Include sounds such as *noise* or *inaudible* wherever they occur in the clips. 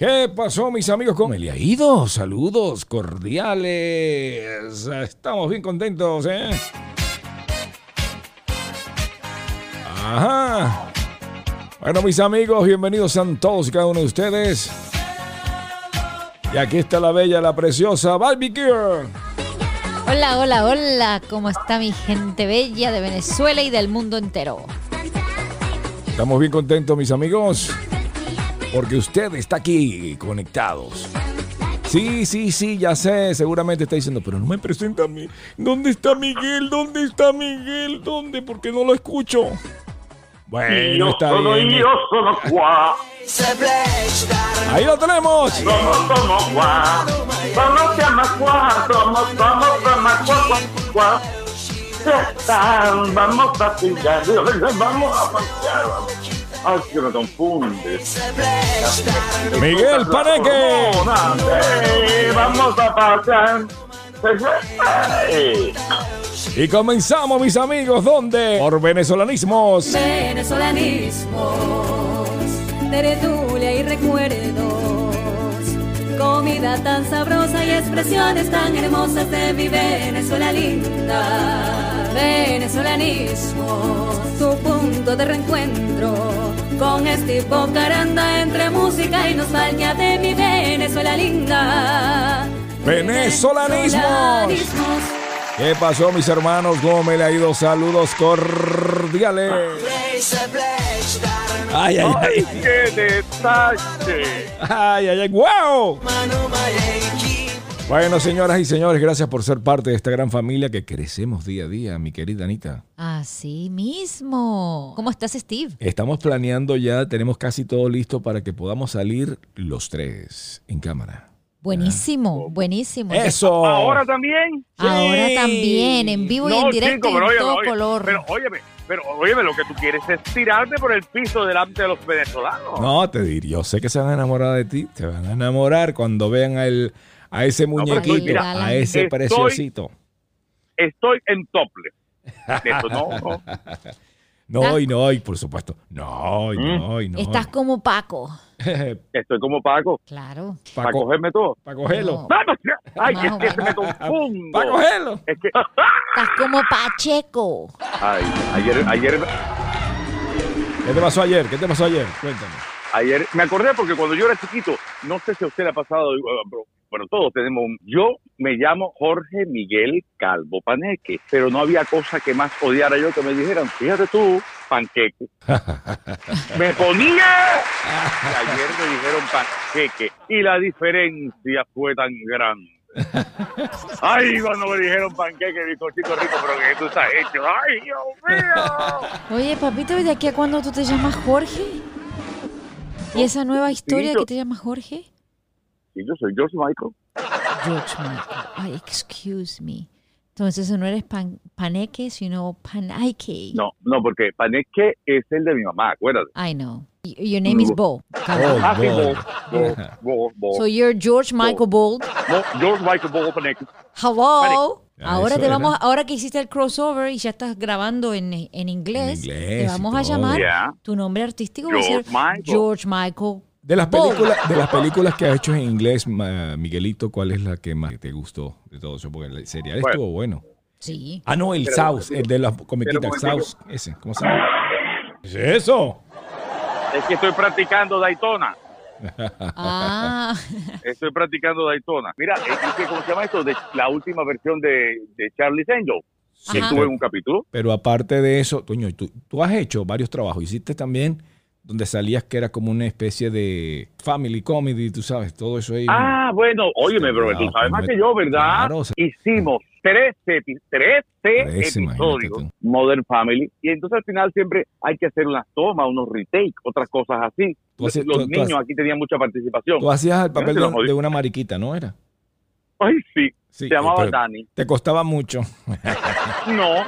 ¿Qué pasó, mis amigos? ¿Cómo le ha ido? Saludos cordiales. Estamos bien contentos, ¿eh? Ajá. Bueno, mis amigos, bienvenidos a todos y cada uno de ustedes. Y aquí está la bella, la preciosa Barbie Hola, hola, hola. ¿Cómo está mi gente bella de Venezuela y del mundo entero? Estamos bien contentos, mis amigos porque usted está aquí conectados. Sí, sí, sí, ya sé, seguramente está diciendo, pero no me presenta a mí. ¿Dónde está Miguel? ¿Dónde está Miguel? ¿Dónde? Porque no lo escucho. Bueno, está bien. Ahí lo tenemos. Somos, somos, Somos somos, Vamos a vamos a pasear. Ay, que me confundes. Miguel Paneque. Vamos a pasar. Y comenzamos, mis amigos, ¿dónde? Por venezolanismos. Venezolanismos, tertulia y recuerdos. Comida tan sabrosa y expresiones tan hermosas de mi Venezuela linda. Venezolanismos, tu punto de reencuentro con este Caranda entre música y nostalgia de mi Venezuela linda. Venezolanismos. ¿Qué pasó, mis hermanos? ¿Cómo me le ha ido? Saludos cordiales. Ay, ay, ay. ¡Qué detalle! ¡Ay, ay, ay! ¡Wow! Bueno, señoras y señores, gracias por ser parte de esta gran familia que crecemos día a día, mi querida Anita. Así mismo. ¿Cómo estás, Steve? Estamos planeando ya, tenemos casi todo listo para que podamos salir los tres en cámara. Buenísimo, buenísimo. Eso. Ahora también. Ahora también, en vivo y en directo en todo color. Pero óyeme, pero óyeme, lo que tú quieres es tirarte por el piso delante de los venezolanos. No, te diría, yo sé que se van a enamorar de ti, te van a enamorar cuando vean a el a ese muñequito, a ese preciosito. Estoy en tople. *laughs* Eso no, no. No, y no, y por supuesto. No, y no, y no. Estás como Paco. *laughs* Estoy como Paco. Claro. Para cogerme todo. Para cogerlo. Ay, es que se me confundo. Para cogerlo. Es que... Estás como Pacheco. Ay, ayer, ayer... ¿Qué te pasó ayer? ¿Qué te pasó ayer? Cuéntame. Ayer me acordé porque cuando yo era chiquito, no sé si a usted le ha pasado, bueno, todos tenemos un... Yo me llamo Jorge Miguel Calvo Paneque, pero no había cosa que más odiara yo que me dijeran, fíjate tú, panqueque. *laughs* me ponía... Y ayer me dijeron panqueque y la diferencia fue tan grande. Ay, cuando me dijeron panqueque, bizcochito rico, pero que tú estás hecho. Ay, Dios mío. Oye, papito, ¿y de aquí a cuándo tú te llamas Jorge? ¿Y esa nueva historia que te llamas Jorge? Sí, yo soy George Michael. George Michael. Ay, excuse me. Entonces no eres pan, paneque, sino panaike. No, no, porque paneque es el de mi mamá, acuérdate. I know. Your name is Bo. Ah, Bo. Bo, Bo, So you're George Michael Bold. No, George Michael Bold Paneque. Hello. Ahora te vamos, ahora que hiciste el crossover y ya estás grabando en, en inglés, te vamos a llamar tu nombre artístico George Michael. George Michael de las películas, de las películas que ha hecho en inglés, Miguelito, ¿cuál es la que más te gustó de todo eso? Porque el serial estuvo bueno. Sí. Ah, no, el South, el de la comiquita South, ese, ¿cómo se llama? ¿Qué es eso? Es que estoy practicando Daytona. *laughs* ah. Estoy practicando Daytona. Mira, ¿cómo se llama esto? De la última versión de, de Charlie's Angel. Sí, estuve en un capítulo. Pero aparte de eso, Toño, tú, tú has hecho varios trabajos. Hiciste también donde salías que era como una especie de family comedy, tú sabes, todo eso ahí. Ah, bueno, óyeme, bro, tú sabes más que yo, ¿verdad? Hicimos 13, 13, episodios Modern Family y entonces al final siempre hay que hacer unas tomas, unos retakes, otras cosas así. Los, niños aquí tenían mucha participación. Tú hacías el papel de, una mariquita, ¿no era? Ay, sí. se llamaba Dani. Te costaba mucho. *laughs* no. *laughs*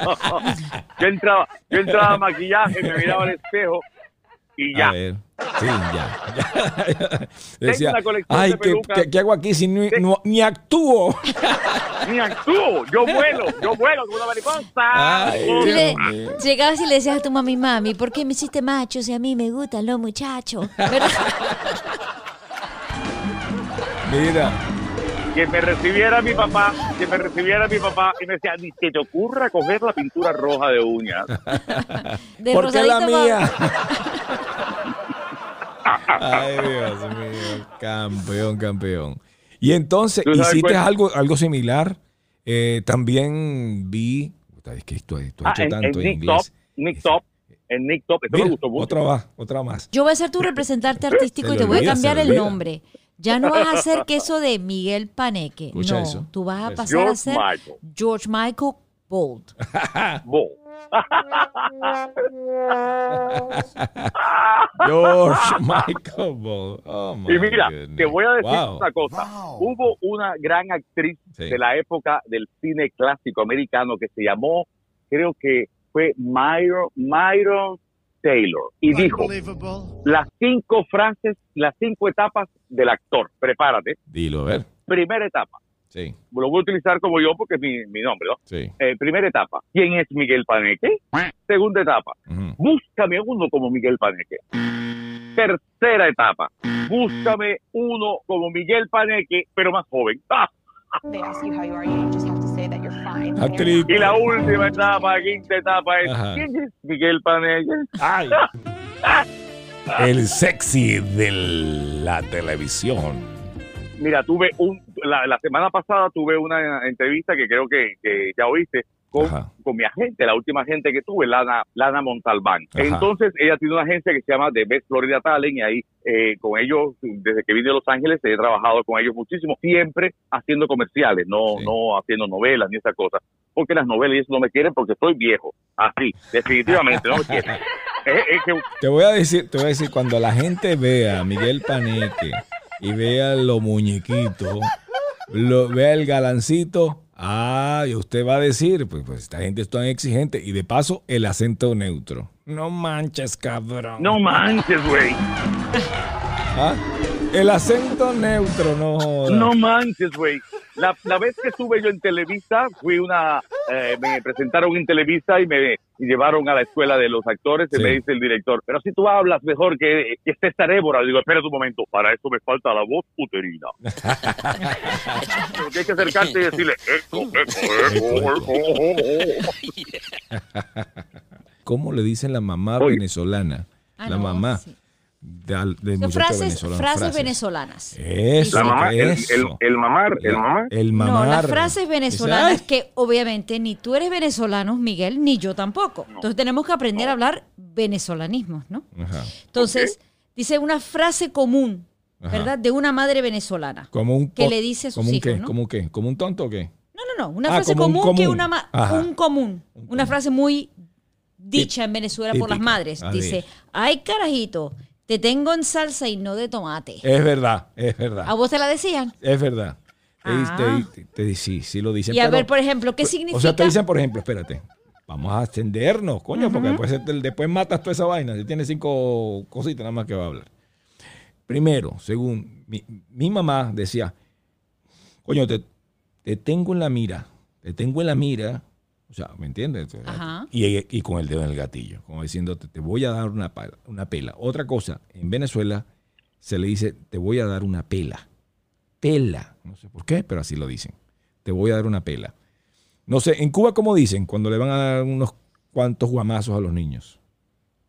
*laughs* yo entraba, yo entraba a maquillaje, me miraba al espejo y ya. Sí, ya. *laughs* *laughs* Decía, ay, ¿qué, ¿qué, hago aquí si ni, ni actúo? *laughs* ni actúo, yo vuelo, yo vuelo como una mariposa. Le, llegabas y le decías a tu mami, mami, ¿por qué me hiciste macho si a mí me gustan los muchachos? Mira. Que me recibiera mi papá, que me recibiera mi papá y me decía, ni que te ocurra coger la pintura roja de uñas. *laughs* ¿Por qué la mía? *laughs* Ay, Dios mío. Campeón, campeón. Y entonces, ¿hiciste algo, algo similar? Eh, también vi. Es que esto, esto ah, hecho tanto en, en inglés. Nick Top, en Nick Top, esto me gustó mucho. Otra más, otra más. Yo voy a ser tu representante *laughs* artístico y te voy a cambiar el nombre. Ya no vas a hacer queso de Miguel Paneque. no, tú vas a pasar a ser George Michael Bold. *laughs* Bold. *laughs* George Michael Bold. Oh, y mira, te voy a decir una cosa. Hubo una gran actriz de la época del cine clásico americano que se llamó, creo que fue Myron, Myron Taylor y dijo las cinco frases, las cinco etapas del actor. Prepárate. Dilo, a ver. Primera etapa. Sí. Lo voy a utilizar como yo porque es mi, nombre, ¿no? Sí. Eh, primera etapa. ¿Quién es Miguel Paneque? Segunda etapa. Búscame uno como Miguel Paneque. Tercera etapa. Búscame uno como Miguel Paneque, pero más joven. ¡Ah! Y la última etapa, quinta etapa es ¿quién es Miguel Paneque? Ay. *laughs* El sexy de la televisión. Mira, tuve un, la, semana pasada tuve una entrevista que creo que, que ya oíste con, con, mi agente, la última agente que tuve, Lana, Lana Montalbán. Entonces, ella tiene una agencia que se llama The Best Florida Talent y ahí eh, con ellos, desde que vine de Los Ángeles, he trabajado con ellos muchísimo, siempre haciendo comerciales, no, no haciendo novelas ni esas cosas. Porque las novelas y eso no me quieren porque estoy viejo. Así, definitivamente, no me quieren. *laughs* Te voy a decir, te voy a decir, cuando la gente vea a Miguel Paneque y vea los muñequitos, lo, vea el galancito, Ah, y usted va a decir, pues, pues esta gente es tan exigente. Y de paso, el acento neutro. No manches, cabrón. No manches, güey. ¿Ah? El acento neutro, no. No manches, güey. La, la, vez que estuve yo en Televisa, fui una. Eh, me presentaron en Televisa y me llevaron a la escuela de los actores. Y me dice el director, pero si tú hablas mejor que, que César Évora. Digo, espera un momento, para eso me falta la voz uterina. *laughs* Porque hay que acercarte y decirle, ¿Cómo le dicen la mamá venezolana? Ah, la mamá de, frases, frases, venezolanas. Eso, el, mamar, el, mamar, el mamar. No, las frases venezolanas que obviamente ni tú eres venezolano, Miguel, ni yo tampoco. Entonces tenemos que aprender a hablar venezolanismos, ¿no? Entonces, dice una frase común, ¿verdad? De una madre venezolana. Como un que le dice a sus hijos, ¿no? ¿Como qué? ¿Como un tonto o qué? No, no, no. Una ah, frase común, que una un común. Una frase muy dicha en Venezuela por las madres. Dice, ay carajito, te tengo en salsa y no de tomate. Es verdad, es verdad. ¿A vos te la decían? Es verdad. Ah. Te, sí, sí lo dicen. Y a ver, por ejemplo, ¿qué significa? O sea, te dicen, por ejemplo, espérate, vamos a ascendernos, coño, porque después, después matas toda esa vaina. Si tienes cinco cositas nada más que va a hablar. Primero, según mi, mamá decía, coño, te, te tengo en la mira, te tengo en la mira o sea, ¿me entiendes? Y, con el dedo en el gatillo, como diciéndote, te voy a dar una, una pela. Otra cosa, en Venezuela se le dice, te voy a dar una pela. Pela. No sé por qué, pero así lo dicen. Te voy a dar una pela. No sé, en Cuba, ¿cómo dicen cuando le van a dar unos cuantos guamazos a los niños?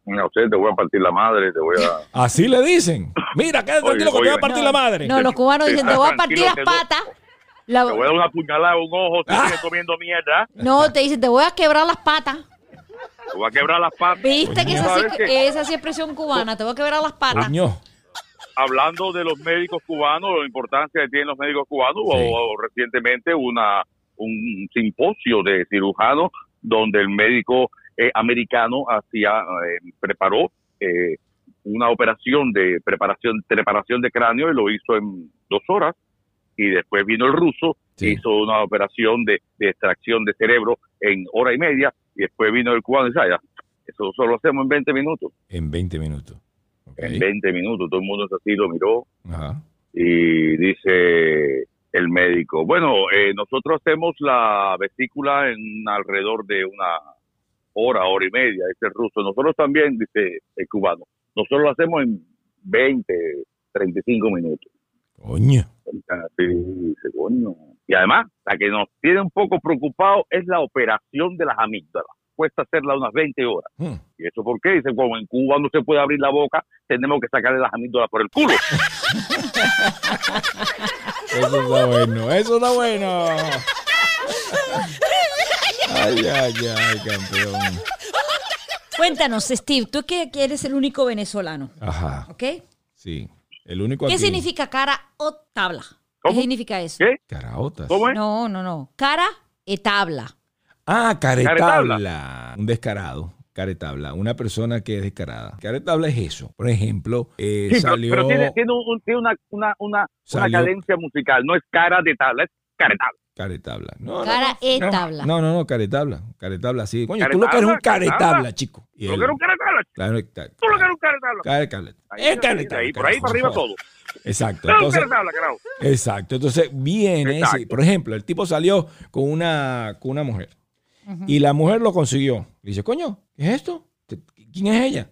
No sé, te voy a partir la madre, te voy a... Así le dicen. Mira, quédate tranquilo que te voy a partir la madre. No, los cubanos dicen, te voy a partir las patas. Te voy a dar una puñalada un ojo si ah. comiendo mierda. No, te dice, te voy a quebrar las patas. Te voy a quebrar las patas. ¿Viste que esa, esa es expresión cubana? Te voy a quebrar las patas. Hablando de los médicos cubanos, la importancia que tienen los médicos cubanos, o, recientemente una un simposio de cirujanos donde el médico eh, americano hacía eh, preparó eh, una operación de preparación preparación de cráneo y lo hizo en dos horas y después vino el ruso, hizo una operación de, extracción de cerebro en hora y media, y después vino el cubano y dice, ah, eso solo hacemos en 20 minutos. En 20 minutos. En 20 minutos, todo el mundo así lo miró y dice el médico, bueno, eh, nosotros hacemos la vesícula en alrededor de una hora, hora y media, dice el ruso, nosotros también, dice el cubano, nosotros lo hacemos en 20, 35 minutos. Coño. Y además, la que nos tiene un poco preocupado es la operación de las amígdalas. Cuesta hacerla unas 20 horas. Hmm. ¿Y eso por qué? Dicen, como en Cuba no se puede abrir la boca, tenemos que sacarle las amígdalas por el culo. *laughs* Eso está bueno, eso está bueno. Ay, ay, ay, campeón. Cuéntanos, Steve, tú que que eres el único venezolano, Ajá, ¿ok? sí. El único ¿Qué aquí. significa cara o tabla? ¿Cómo? ¿Qué significa eso? ¿Qué? Caraotas. ¿Cómo es? No, no, no. Cara e tabla. Ah, caretabla. Caretabla. Un descarado. Caretabla. Una persona que es descarada. Caretabla es eso. Por ejemplo, eh, Sí, pero, salió. pero tiene, tiene, un- tiene una, una, una, una Salió- cadencia musical. No es cara de tabla, es cara de tabla. Caretabla. No, no, Cara e no. tabla. No, no, no, caretabla. Caretabla, sí. Coño, tú lo que eres Caretabla, un caretabla, caretabla. chico. Y Tú lo él- que eres un cara de tabla. Claro, está- Tú lo que eres un cara de tabla. Caretabla. Ahí, Es caretabla, ahí, por ahí para arriba todo. *laughs* Exacto. Entonces, cara de tabla, carajo. Exacto. Entonces viene ese. Por ejemplo, el tipo salió con una, con una mujer y la mujer lo consiguió. Le dice, coño, ¿qué es esto? ¿Quién es ella?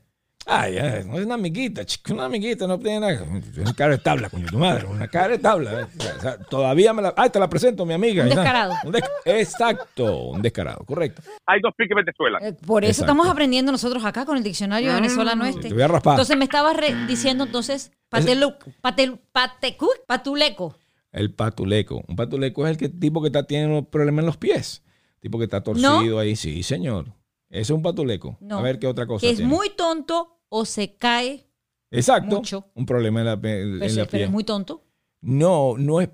Ay, ay, no es una amiguita, chico, una amiguita, no tiene nada. Es una cara de tabla, coño, tu madre, una cara de tabla. O sea, todavía me la. Ay, te la presento, mi amiga. Un descarado. Un des- Exacto, un descarado, correcto. Hay dos piques Venezuela. Eh, Por eso Exacto. estamos aprendiendo nosotros acá con el diccionario venezolano este. Te voy a raspar. Entonces me estabas re- diciendo entonces patelu, patel, pate- ¿cu? patuleco. El patuleco. Un patuleco es el que, tipo que está, tiene un problema en los pies. Tipo que está torcido ahí. Sí, señor. Ese es un patuleco. No. A ver qué otra cosa Que es tiene. muy tonto o se cae, Exacto. mucho. Un problema en la, en pero, la pero es muy tonto. No, no es,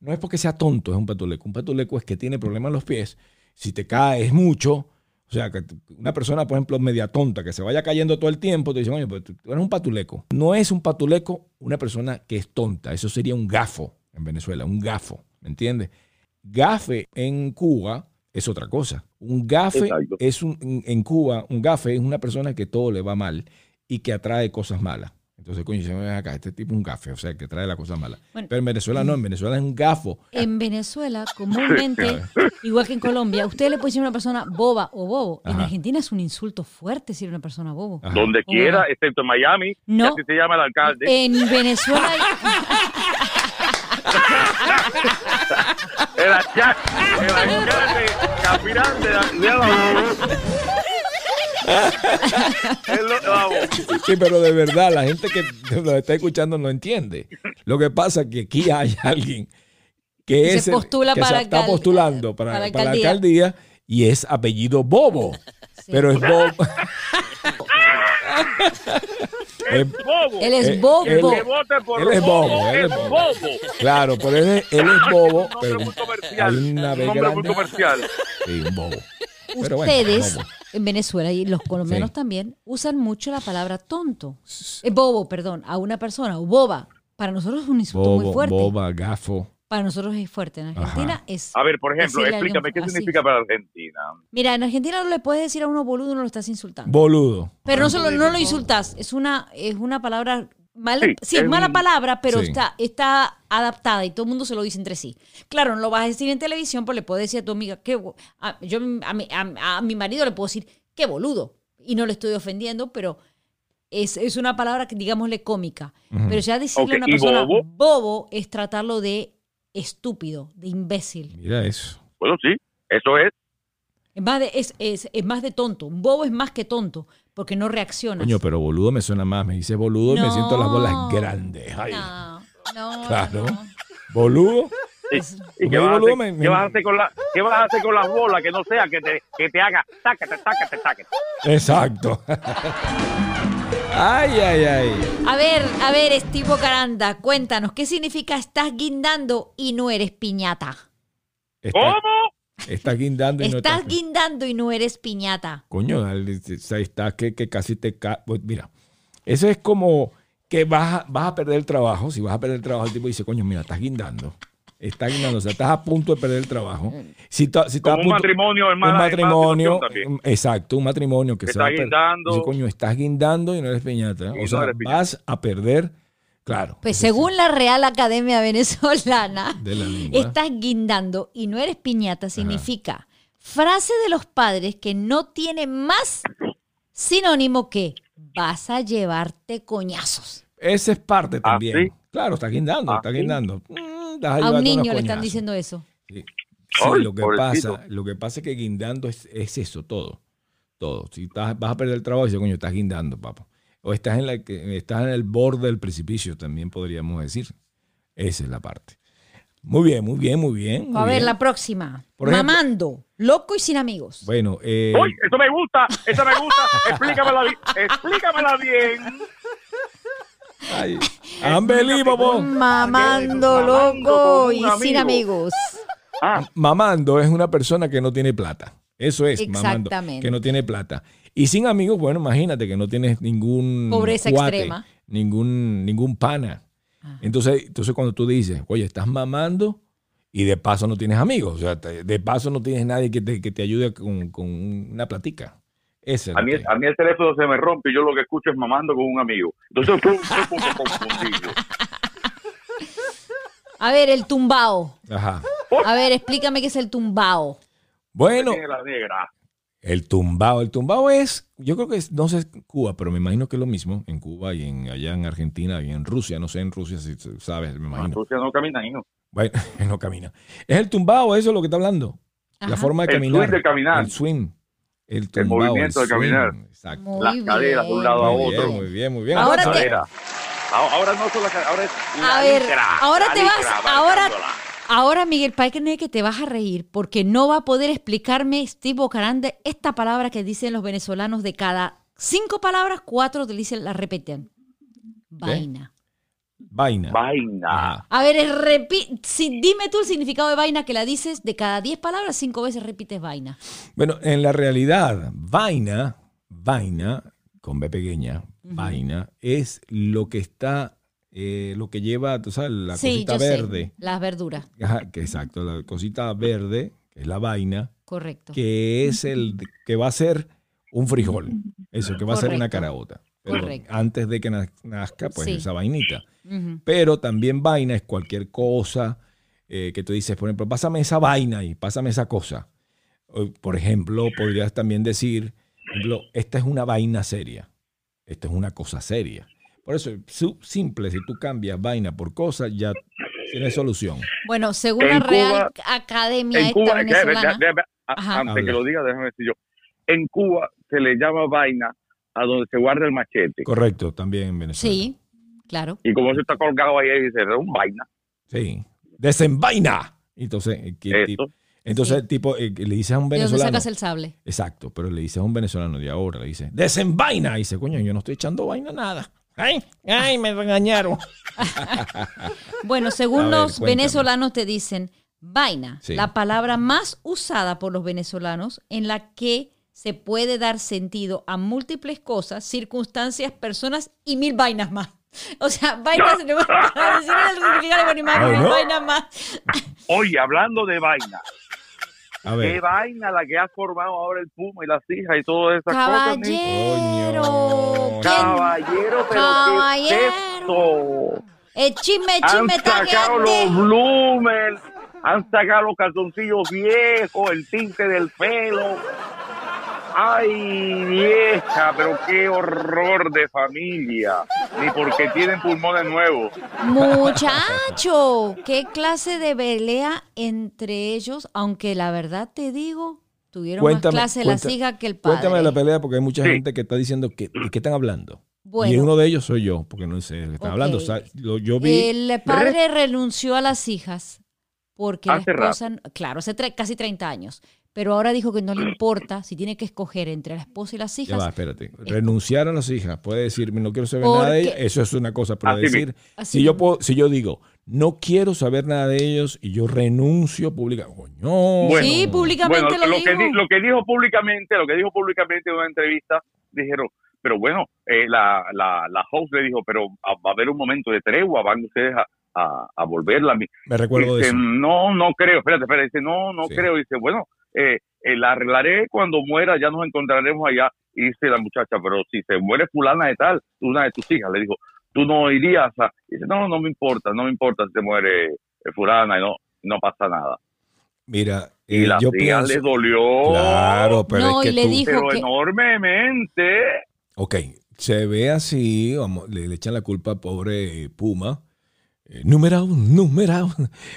no es porque sea tonto, es un patuleco. Un patuleco es que tiene problemas en los pies. Si te caes mucho, o sea, que una persona, por ejemplo, media tonta, que se vaya cayendo todo el tiempo, te dicen, oye, pues tú eres un patuleco. No es un patuleco una persona que es tonta. Eso sería un gafo en Venezuela, un gafo, ¿me entiendes? Gafe en Cuba es otra cosa. Un gafe Exacto. es un, en- Cuba, un gafe es una persona que todo le va mal y que atrae cosas malas. Entonces, coño, se ven acá, este tipo es un gafe, o sea, que trae la cosa mala. Bueno. Pero en Venezuela no, en Venezuela es un gafo. En Venezuela, *laughs* comúnmente, igual que en Colombia, usted le puede decir a una persona boba o bobo. En. Argentina es un insulto fuerte decir a una persona bobo. Ajá. Donde quiera, excepto en Miami, No. así se llama el alcalde. En Venezuela hay- El, *laughs* alca- el alcalde de vamos. Sí, pero de verdad, la gente que nos está escuchando no entiende. Lo que pasa es que aquí hay alguien que, Se es el- postula que para se está postulando para, para para la alcaldía. alcaldía y es apellido Bobo. Pero es Bobo. *laughs* *laughs* Es Es- bobo. él es bobo. Él es bobo, él es bobo. Claro, pero él es, él es bobo, Un pero muy comercial. hay una Un B nombre muy comercial. Sí, un bobo. Pero bueno, Ustedes bobo. en Venezuela y los colombianos Sí. también usan mucho la palabra tonto. Eh, bobo, perdón, a una persona o boba. Para nosotros es un insulto muy fuerte. boba, gafo. Para nosotros es fuerte. En Argentina Ajá. es. A ver, por ejemplo, alguien explícame qué así. significa para Argentina. Mira, en Argentina no le puedes decir a uno boludo, no lo estás insultando. Boludo. Pero no solo no lo insultas, es una, es una palabra mala, sí, Sí, es es mala un- palabra, pero Sí. está, está adaptada y todo el mundo se lo dice entre sí. Claro, no lo vas a decir en televisión, pero le puedes decir a tu amiga, bo- a, yo a mi, a- a mi marido le puedo decir, qué boludo. Y no le estoy ofendiendo, pero es, es una palabra que digámosle cómica. Pero ya decirle a una ¿y persona bobo? bobo es tratarlo de estúpido, de imbécil. Mira eso. Bueno, sí, eso es. Es más de, es, es, es más de tonto. Un bobo es más que tonto, porque no reacciona. Coño, pero boludo me suena más. Me dice boludo y me siento las bolas grandes. Ay, No, no, claro. no. Boludo. ¿Y, qué, vas hacer, me- qué vas a hacer con la, qué vas a hacer con las bolas que no sea que te, que te haga tácate, tácate, tácate? Exacto. *laughs* ay, ay, ay. A ver, a ver, Estivo Caranda, cuéntanos, ¿qué significa estás guindando y no eres piñata? Está, ¿Cómo? está guindando y no Estás está- guindando y no eres piñata. Coño, dale, ahí está que, que casi te ca- pues, Mira, eso es como que vas a, vas a perder el trabajo. Si vas a perder el trabajo, el tipo dice, coño, mira, estás guindando. Estás guindando, o sea, estás a punto de perder el trabajo. Si, ta- si estás Como a un punto- matrimonio, un matrimonio, hermana, situación también. exacto, un matrimonio que se Está va a guindando. Dice, coño, estás guindando y no eres piñata. Y O no sea, piñata. vas a perder, claro. Pues eso sí, según la Real Academia Venezolana, la estás guindando y no eres piñata significa frase de los padres que no tiene más sinónimo que vas a llevarte coñazos. Esa es parte Ah, también. ¿sí? Claro, está guindando, Ah, está sí. guindando. Mm, A un niño le están diciendo eso. Sí, Sí, Ay, lo que pobrecito. pasa, lo que pasa es que guindando es, es eso, todo. Todo. Si estás- vas a perder el trabajo, dice, coño, estás guindando, papá. O estás en, la, que- estás en el borde del precipicio, también podríamos decir. Esa es la parte. Muy bien, muy bien, muy bien. muy A ver, bien. la próxima. Por ejemplo- Mamando, loco y sin amigos. Bueno, eh, ¡Uy! Eso me gusta, eso me gusta. *laughs* Explícamela, bi- explícamela bien. Ay, *laughs* unbelievable. Mamando, Mamando loco y sin amigo. amigos. Ah, Mamando es una persona que no tiene plata. Eso es, mamando, Exactamente. que no tiene plata. Y sin amigos, bueno, imagínate que no tienes ningún Pobreza cuate, extrema. ningún ningún pana. Entonces, entonces cuando tú dices, oye, estás mamando y de paso no tienes amigos, o sea, de paso no tienes nadie que te, que te ayude con, con una platica. Ese es a mí, que- a mí el teléfono se me rompe y yo lo que escucho es mamando con un amigo. Entonces, estoy un *laughs* poco confundido. A ver, el tumbao. Ajá. A ver, explícame qué es el tumbao. Bueno, Tiene la negra. el tumbao, el tumbao es, yo creo que es, no sé en Cuba, pero me imagino que es lo mismo en Cuba y en allá en Argentina y en Rusia, no sé en Rusia si sabes, me imagino. Rusia no camina, hijo. Bueno, *laughs* no camina. Es el tumbao, eso es lo que está hablando. La forma de El caminar. swing de caminar. El swing. El movimiento de caminar. Exacto. Muy Las caderas de un lado a otro. bien, muy bien, muy bien. Ahora te-. Ahora ahora no son las caderas, ahora es la A ver, licra, ahora la te vas, ahora, ahora Miguel Paikene que te vas a reír porque no va a poder explicarme Steve Bocarande esta palabra que dicen los venezolanos de cada cinco palabras, cuatro te dicen, la repiten. Vaina. Vaina. Vaina. Ajá. A ver, repi- si, dime tú el significado de vaina que la dices de cada diez palabras, cinco veces repites vaina. Bueno, en la realidad, vaina, vaina, con B pequeña, vaina, es lo que está, eh, lo que lleva, tú sabes, la sí, cosita yo verde. sé. Las verduras, Ajá, que exacto, la cosita verde, que es la vaina, correcto. que es el que va a ser un frijol. Eso, que va a ser una caraota. Pero Correcto. antes de que naz- nazca, pues Sí. esa vainita. Pero también vaina es cualquier cosa eh, que tú dices, por ejemplo, pásame esa vaina y pásame esa cosa. Por ejemplo, podrías también decir, por ejemplo, esta es una vaina seria. Esta es una cosa seria. Por eso, su- simple, si tú cambias vaina por cosa, ya tienes solución. Bueno, según En la Real Cuba- Academia En esta Cuba, venezolana. a- Ajá. antes Habla. que lo diga, déjame decir yo. En Cuba se le llama vaina a donde se guarda el machete. Correcto, también en Venezuela. Sí, claro. Y como se está colgado ahí, dice, es un vaina. Sí. Desenvaina. Entonces, Eso. entonces tipo, eh, le dices a un ¿De dónde venezolano. sacas el sable? Exacto, pero le dices a un venezolano de ahora, le dice, desenvaina. Y dice, coño, yo no estoy echando vaina nada. Ay, ay, me regañaron. *laughs* Bueno, según ver, los cuéntame. venezolanos te dicen vaina, Sí. la palabra más usada por los venezolanos en la que se puede dar sentido a múltiples cosas, circunstancias, personas y mil vainas más. O sea, vainas, para decir el significado de animal, mil ¿no? vainas más. Oye, hablando de vaina, A ¿qué ver. vaina la que ha formado ahora el Puma y las hijas y todas esas cosas? Caballero. Caballero, pero ¿qué es Caballero. esto? El chisme, el Han chisme está sacado los bloomers, han sacado los calzoncillos viejos, el tinte del pelo. Ay, vieja, pero qué horror de familia. Ni porque tienen pulmones nuevos. Muchacho, qué clase de pelea entre ellos, aunque la verdad te digo, tuvieron Cuéntame, más clase cuenta- las hijas que el padre. Cuéntame de la pelea porque hay mucha Sí. gente que está diciendo que, ¿de qué están hablando? Bueno. Y uno de ellos soy yo, porque no sé de qué están hablando. O sea, lo- yo vi. El padre renunció a las hijas porque Hace la esposa, claro, hace tre- casi 30 años, pero ahora dijo que no le importa si tiene que escoger entre la esposa y las Ya hijas. va, espérate. Renunciar a las hijas. Puede decir, no quiero saber nada de ellas. Eso es una cosa. Pero Así decir. Así si yo, puedo, si yo digo, no quiero saber nada de ellos y yo renuncio públicamente. Coño. Bueno. sí, públicamente Bueno, lo, lo dijo. que, di- lo que dijo públicamente, lo que dijo públicamente en una entrevista, dijeron, pero bueno, eh, la, la, la host le dijo, pero va a haber un momento de tregua, van ustedes a, a, a volverla. Me recuerdo de dice, eso. no, no creo, espérate, espérate, dice, no, no Sí. creo, dice, bueno, eh, eh, la arreglaré cuando muera, ya nos encontraremos allá. Y dice la muchacha, pero si se muere fulana de tal, una de tus hijas, le dijo, tú no irías a... Dice, no, no me importa, no me importa si se muere eh, fulana y no, no pasa nada. Mira, Y eh, la yo tía pienso. le dolió. Claro, pero No, es que y le tú- dijo pero que- enormemente. Ok, se ve así, vamos, le, le echan la culpa al pobre Puma, Eh, numerado, numerado.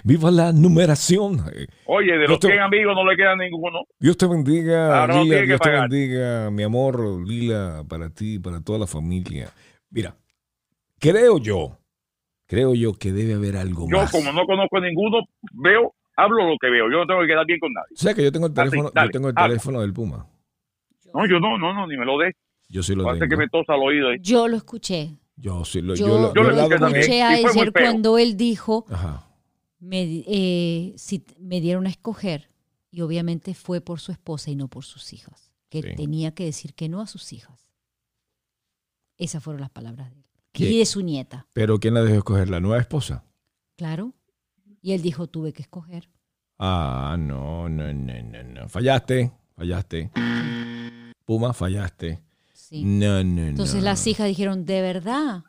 Viva la numeración. Eh, Oye, de Yo los te- 100 amigos no le queda ninguno. Dios te bendiga, Ahora Lila. Dios te pagar. bendiga, mi amor, Lila, para ti, para toda la familia. Mira, creo yo, creo yo que debe haber algo Yo, más. como no conozco a ninguno, veo, hablo lo que veo. Yo no tengo que quedar bien con nadie. O sea que yo tengo el Así, teléfono, dale, yo tengo el teléfono del Puma. No, yo no, no, no, ni me lo des. Yo sí lo Hace tengo. que me tosa al oído ahí. Yo lo escuché. Yo sí lo, Yo, yo lo- yo yo he lo hablado escuché ayer cuando él dijo, Ajá. me, eh, si me dieron a escoger, y obviamente fue por su esposa y no por sus hijas, que Sí. tenía que decir que no a sus hijas. Esas fueron las palabras de él. ¿Qué? Y de su nieta, Pero ¿quién la dejó escoger? ¿La nueva esposa? claro. Y él dijo, tuve que escoger. Ah, no, no, no, no, no. Fallaste, fallaste. Puma, fallaste. Sí. No, no, no. Entonces las hijas dijeron, de verdad,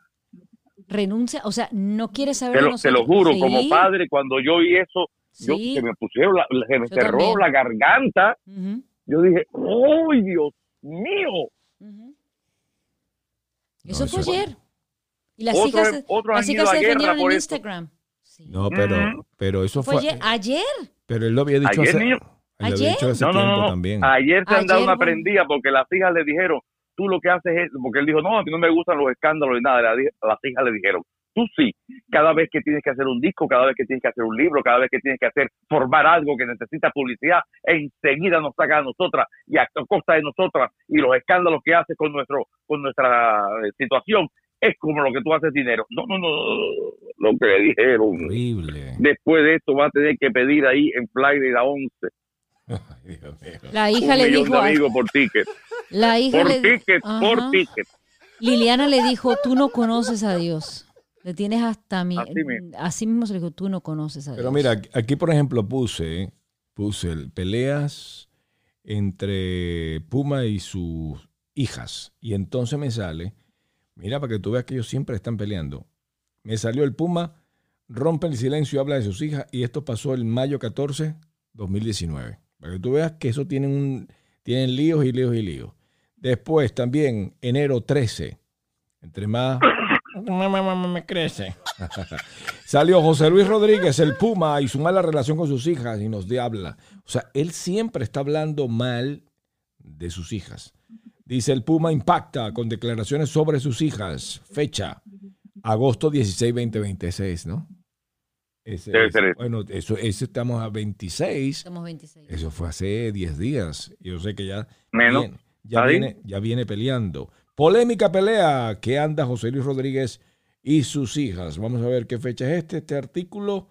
renuncia, o sea, no quiere saber Te lo, te lo nosotros". juro, Sí, como padre, cuando yo vi eso, yo, se me pusieron, la, se me Yo cerró también. la garganta. Yo dije, ¡ay, Dios mío! Eso fue eso- ayer. Y las Otro- hijas, se- otros las hijas se defendieron en. Instagram. Sí. No, pero, pero eso Fue fue. ayer, ayer. Pero él lo había dicho Ayer, hace. lo había Ayer. dicho hace No, tiempo también. Ayer se han dado una bueno. prendida porque las hijas le dijeron, tú lo que haces es, porque él dijo, no, a mí no me gustan los escándalos y nada. La di- Las hijas le dijeron, tú sí, cada vez que tienes que hacer un disco, cada vez que tienes que hacer un libro, cada vez que tienes que hacer, formar algo que necesita publicidad, enseguida nos saca a nosotras y a costa de nosotras y los escándalos que haces con nuestro, con nuestra eh, situación es como lo que tú haces dinero. No, no, no, lo que le dijeron. Horrible. Después de esto va a tener que pedir ahí en Florida 11 *laughs* Ay, Dios mío. La hija un le millón dijo, de amigos por ticket. la hija Por le ticket, por Ajá. ticket. Liliana le dijo, tú no conoces a Dios. Le tienes hasta mi... Así mismo. Así mismo se le dijo, tú no conoces a Dios. Pero mira, aquí por ejemplo puse, puse el- peleas entre Puma y sus hijas. Y entonces me sale, mira, para que tú veas que ellos siempre están peleando. Me salió el Puma, rompe el silencio y habla de sus hijas. Y esto pasó el mayo 14, 2019. Para que tú veas que eso tienen, un, tienen líos y líos y líos. Después también, enero 13, entre más... Me crece. *laughs* Salió José Luis Rodríguez, el Puma, y su mala relación con sus hijas y nos habla. O sea, él siempre está hablando mal de sus hijas. Dice el Puma impacta con declaraciones sobre sus hijas. Fecha, agosto 16, 2026, ¿no? Ese Debe ser ese. bueno, eso, ese estamos a 26. Somos 26. Eso fue hace 10 días. Yo sé que ya, Menos. viene, ya, viene, ya viene peleando. Polémica pelea que anda José Luis Rodríguez y sus hijas. Vamos a ver qué fecha es este. Este artículo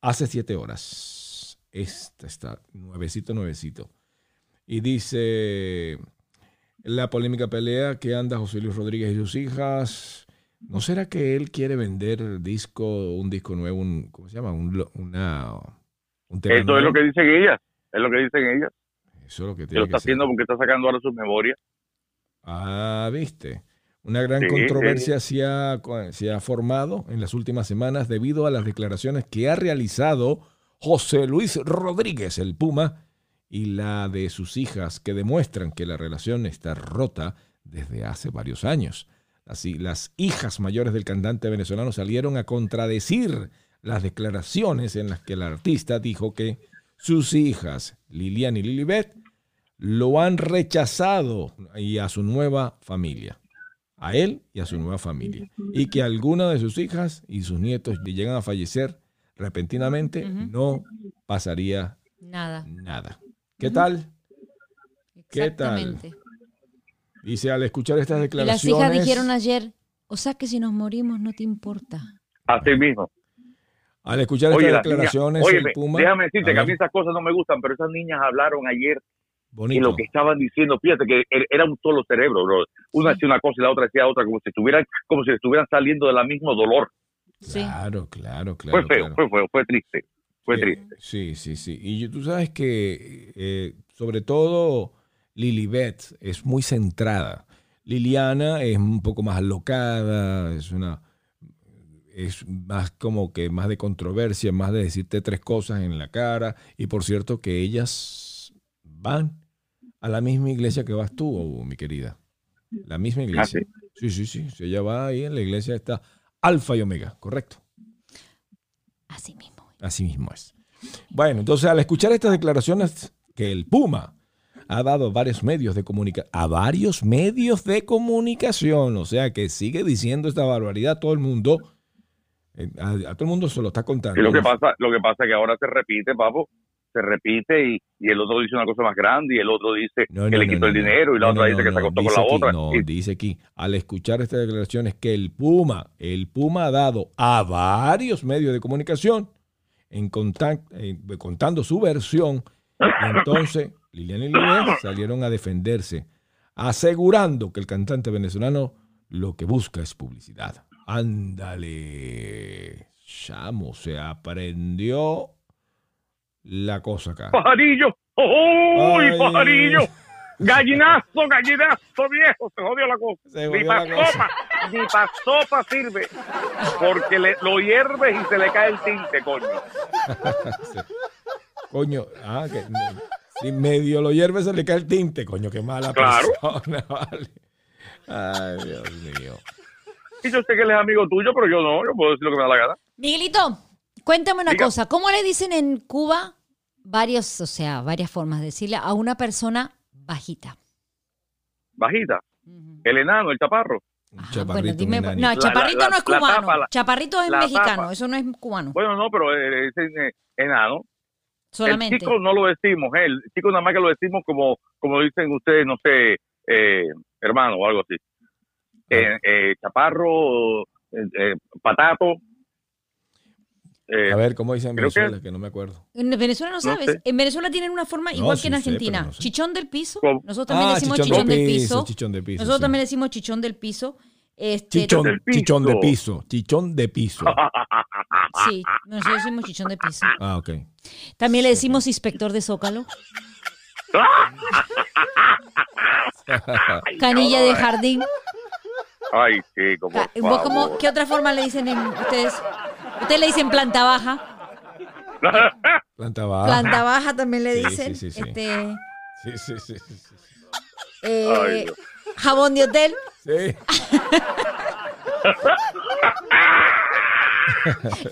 hace 7 horas. Este está nuevecito, nuevecito. Y dice la polémica pelea que anda José Luis Rodríguez y sus hijas. ¿No será que él quiere vender disco, un disco nuevo, un, ¿cómo se llama? Un, una, un tema Eso es lo que dicen ellas. Es lo que dicen ellas. Eso es lo que Que tiene lo que está ser. haciendo porque está sacando ahora sus memorias. Ah, viste. Una gran Sí, controversia se ha, se ha formado en las últimas semanas debido a las declaraciones que ha realizado José Luis Rodríguez, el Puma, y la de sus hijas, que demuestran que la relación está rota desde hace varios años. Así, las hijas mayores del cantante venezolano salieron a contradecir las declaraciones en las que el artista dijo que sus hijas, Lilian y Lilibet, lo han rechazado y a su nueva familia. A él y a su nueva familia. Y que alguna de sus hijas y sus nietos llegan a fallecer repentinamente, no pasaría Nada. nada. ¿Qué tal? ¿Qué tal? Dice, al escuchar estas Y las declaraciones... hijas dijeron ayer, o sea que si nos morimos no te importa. Así mismo. Al escuchar Oye, estas declaraciones, óyeme, el Puma... déjame decirte A que a mí esas cosas no me gustan, pero esas niñas hablaron ayer y bonito. lo que estaban diciendo, fíjate que er- era un solo cerebro, bro. Una Sí. decía una cosa y la otra decía otra, como si estuvieran, como si estuvieran saliendo del mismo dolor. Sí. Claro, claro, claro. fue feo, claro. fue feo, fue triste, fue Eh, triste. Sí, sí, sí. Y tú sabes que, eh, sobre todo, Lilibet es muy centrada. Liliana es un poco más alocada, es una es más como que más de controversia, más de decirte tres cosas en la cara. Y por cierto que ellas van a la misma iglesia que vas tú, mi querida. La misma iglesia. Ah, sí, sí, sí. sí. Ella va ahí en la iglesia está Alfa y Omega, correcto. Así mismo es. Bueno, entonces al escuchar estas declaraciones que el Puma ha dado a varios medios de comunicación, a varios medios de comunicación, o sea que sigue diciendo esta barbaridad a todo el mundo, eh, a, a todo el mundo se lo está contando. Y lo que pasa, lo que pasa es que ahora se repite, papo, se repite y, y el otro dice una cosa más grande y el otro dice No, que le no, quitó el dinero y la otra dice que se acostó con la aquí, otra. No, Y- dice aquí, al escuchar estas declaraciones que el Puma, el Puma ha dado a varios medios de comunicación en contact- eh, contando su versión, *laughs* entonces Liliana y Lilian *coughs* salieron a defenderse, asegurando que el cantante venezolano lo que busca es publicidad. Ándale, chamo, se aprendió la cosa acá. ¡Pajarillo! ¡Uy, Ay. pajarillo! ¡Gallinazo, gallinazo, viejo! Se jodió la cosa. Ni jodió pa' la cosa. sopa, ni pa' sopa sirve. Porque le, lo hierves y se le cae el tinte, coño. *laughs* Coño, ah, que si medio lo hierve se le cae el tinte, coño, qué mala Claro. persona, *laughs* vale. Ay, Dios mío. Y yo sé que él es amigo tuyo, pero yo no. Yo puedo decir lo que me da la gana. Miguelito, cuéntame una Diga. cosa. ¿Cómo le dicen en Cuba varios, o sea, varias formas de decirle a una persona bajita? Bajita. El enano, el chaparro. Ajá, chaparrito, bueno, dime, no, chaparrito la- no es la cubano. tapa, chaparrito es mexicano, tapa. eso no es cubano. Bueno, no, pero eh, ese eh, enano. Solamente. El chico no lo decimos, eh, el chico nada más que lo decimos como, como dicen ustedes, no sé, eh, hermano o algo así. Eh, eh, chaparro, eh, eh, patato. eh, A ver, ¿cómo dicen en que- Venezuela? Que... no me acuerdo. En Venezuela no sabes. sé. En Venezuela tienen una forma No, igual sí que en sé, Argentina. no sé. Chichón del piso. ¿Cómo? Nosotros también le decimos chichón, del piso. Ah, Chichón de piso. Nosotros sí. también le decimos chichón del piso. Este, Chichón, chichón de piso. Chichón de piso. *laughs* Sí, nosotros decimos chichón del piso. Ah, ok. También le decimos inspector de Zócalo. *laughs* Canilla de jardín. Ay, por Ca- ¿Vos cómo-. ¿Qué otra forma le dicen en ustedes? Ustedes le dicen planta baja. Planta baja. Planta baja también le Sí, dicen. sí, sí, sí. Este, Sí, sí, sí. sí, sí. eh, jabón de hotel. Sí.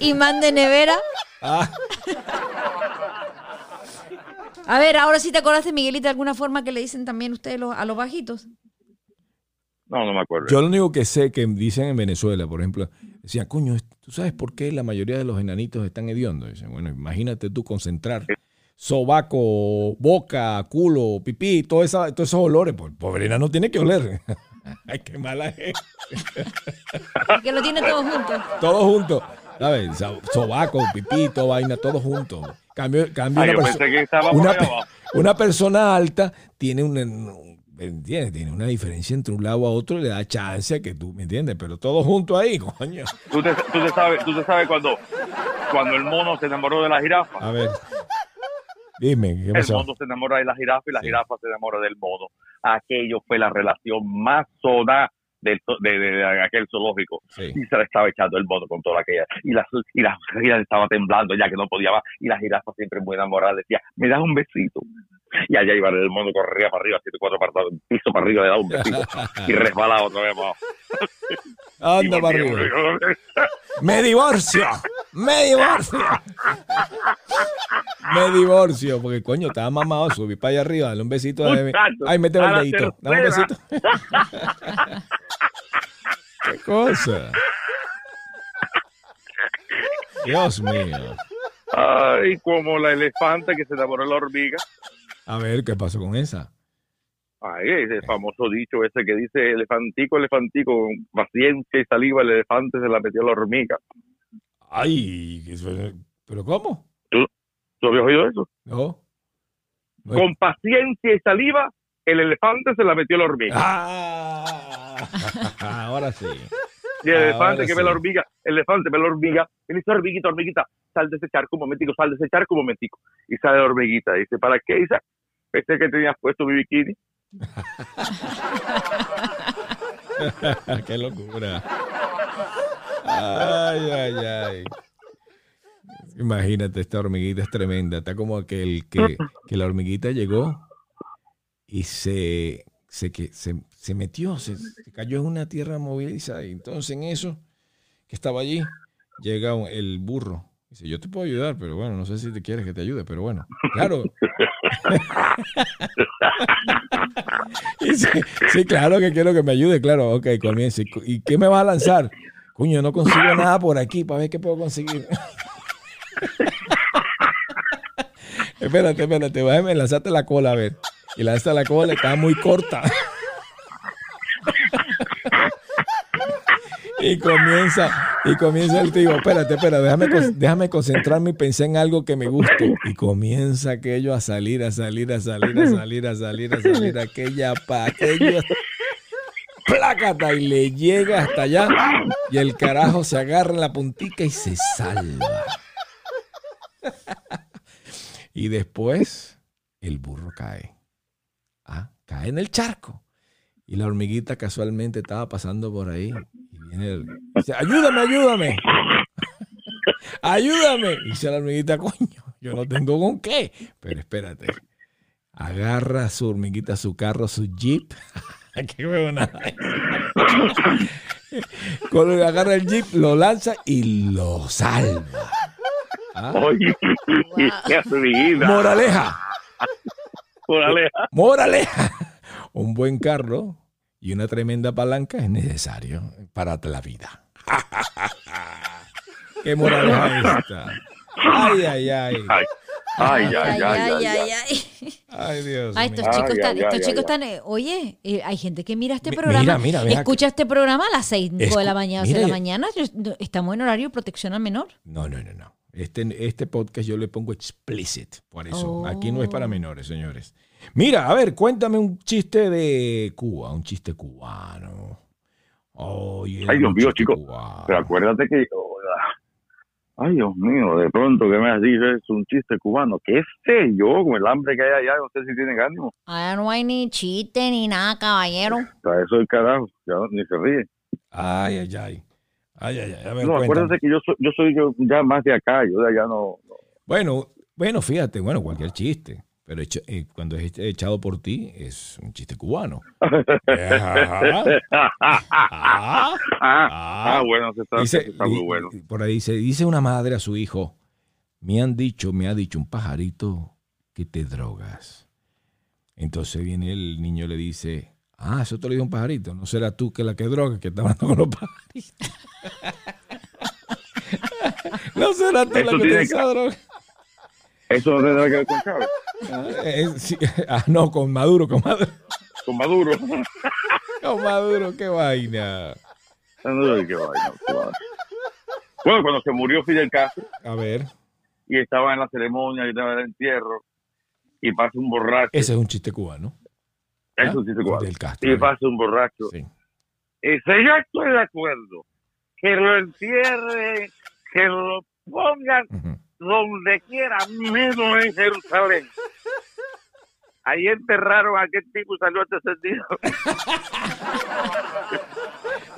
Imán de nevera. Ah, A ver, ahora sí te acordaste, Miguelita, de alguna forma que le dicen también ustedes los- a los bajitos. No, no me acuerdo. yo lo único que sé que dicen en Venezuela, por ejemplo, decían, coño, ¿tú sabes por qué la mayoría de los enanitos están hediondos? Dicen, bueno, imagínate tú concentrar sobaco, boca, culo, pipí, todo esa, todos esos olores. Pues, pobre enano tiene que oler. *laughs* Ay, qué mala es. Que lo tiene todo junto. Todo junto. ¿Sabes? So- Sobaco, pipito, vaina, todo junto. Cambio, cambio Ay, una, perso- una, pe- persona alta tiene una, ¿me entiendes? Tiene una diferencia entre un lado a otro, le da chance a que tú, ¿me entiendes? Pero todo junto ahí, *laughs* coño. ¿Tú te, tú te sabes, tú te sabes cuando, cuando el mono se enamoró de la jirafa. A ver. Dime, ¿qué El mono se enamora de la jirafa y la Sí. jirafa se enamora del mono. Aquello fue la relación más soda de, de, de- de aquel zoológico. Sí. Y se le estaba echando el mono con toda aquella. Y la, y la jirafa estaba temblando ya que no podía más. Y la jirafa siempre muy enamorada decía, me das un besito. Y allá iba el mono, corría para arriba, siete, cuatro para piso para arriba, le daba un besito. y resbalaba otra vez más. *laughs* Anda para arriba. Me divorcio. Me divorcio. *laughs* Me divorcio. Porque coño, estaba mamado, subí para allá arriba, dale un besito. dale- Ay, méteme a el dedito. Dame un besito. *laughs* ¿Qué cosa? Dios mío. Ay, como la elefante que se enamoró de la hormiga. A ver, ¿qué pasó con esa? Ay, ese famoso dicho ese que dice elefantico, elefantico, con paciencia y saliva, el elefante se la metió a la hormiga. Ay, ¿pero cómo? ¿Tú habías oído eso? No. No. Con paciencia y saliva, el elefante se la metió a la hormiga. Ah, *laughs* ahora sí. y el ahora elefante que ve la hormiga, el elefante ve la hormiga, y le dice, hormiguita, hormiguita, sal de ese charco un momentico, sal de ese charco un momentico. Y sale la hormiguita, dice, ¿para qué? Dice, pensé que tenías puesto mi bikini. *laughs* Qué locura. Ay, ay, ay. Imagínate, esta hormiguita es tremenda. Está como aquel que, que la hormiguita llegó y se, se, que, se, se metió, se, se cayó en una tierra moviliza. Y entonces en eso, que estaba allí, llega un- el burro. Dice, yo te puedo ayudar, pero bueno, no sé si te quieres que te ayude, pero bueno, claro. *laughs* sí, sí, claro que quiero que me ayude, claro, ok, comience. ¿Y qué me vas a lanzar? Cuño, no consigo nada por aquí para ver qué puedo conseguir. *laughs* *laughs* espérate, espérate, déjame lanzarte la cola a ver. Y lanzaste la cola, está muy corta. y comienza, y comienza el tío, espérate, espérate, déjame, concentrarme y pensar en algo que me guste. Y comienza aquello a salir, a salir, a salir, a salir, a salir, a salir, aquella pa, aquello plácata y le llega hasta allá y el carajo se agarra en la puntica y se salva. *laughs* Y después el burro cae. Ah, cae en el charco. Y la hormiguita casualmente estaba pasando por ahí. Y viene el, dice, ayúdame, ayúdame. *laughs* ayúdame. Y dice la hormiguita, coño, yo no tengo con qué. Pero espérate. Agarra su hormiguita, su carro, su jeep. *laughs* qué agarra el jeep, lo lanza y lo salva. ¿Ah? Oye, *laughs* *laughs* qué Moraleja. *laughs* Moraleja. Moraleja un buen carro y una tremenda palanca es necesario para la vida. ¡Qué moraleja esta! ¡Ay, ay, ay! Ay, ay, ay, ay, ay, ay, Dios ay, estos chicos están, estos chicos están, oye, hay gente que mira este programa, mira, mira, escucha este programa a las 6 de la mañana, de la mañana, estamos en horario protección al menor. No, no, no, no. Este, este podcast yo le pongo explicit, por eso. Aquí no es para oh. menores, señores. Mira, a ver, cuéntame un chiste de Cuba, un chiste cubano. Ay, Dios mío, chico. Pero acuérdate que. ay, Dios mío, de pronto que me has dicho es un chiste cubano. ¿Qué sé yo? Con el hambre que hay allá, no sé si tienen ánimo. Allá no hay ni chiste ni nada, caballero. Para eso el carajo, ya ni se ríe. Ay, ay, ay. Ay, ay, ay. no, acuérdate que yo soy, yo soy yo ya más de acá, yo de allá no. Bueno, bueno, fíjate, bueno, cualquier chiste. Pero eh, cuando es echado por ti, es un chiste cubano. *laughs* ah, ah, bueno, se está, dice, muy bueno. Por ahí dice, dice una madre a su hijo, me han dicho, me ha dicho un pajarito que te drogas. Entonces viene el niño y le dice, ah, eso te lo dijo un pajarito, no será tú que la que droga, que está hablando con los pajaritos. *laughs* no será tú la que te droga. Eso no tendrá que ver con Chávez. Ah, *laughs* ah, no, con Maduro, con Maduro. Con Maduro. *laughs* con Maduro, qué vaina. qué vaina, Bueno, cuando se murió Fidel Castro. A ver. Y estaba en la ceremonia y estaba en el entierro. Y pasa un borracho. Ese es un chiste cubano. Ese es un chiste cubano. y pasa un borracho. Sí. Y dice, yo estoy de acuerdo. Que lo entierre, que lo pongan donde quiera, menos en Jerusalén. *laughs* Ahí enterraron a aquel tipo y salió descendido.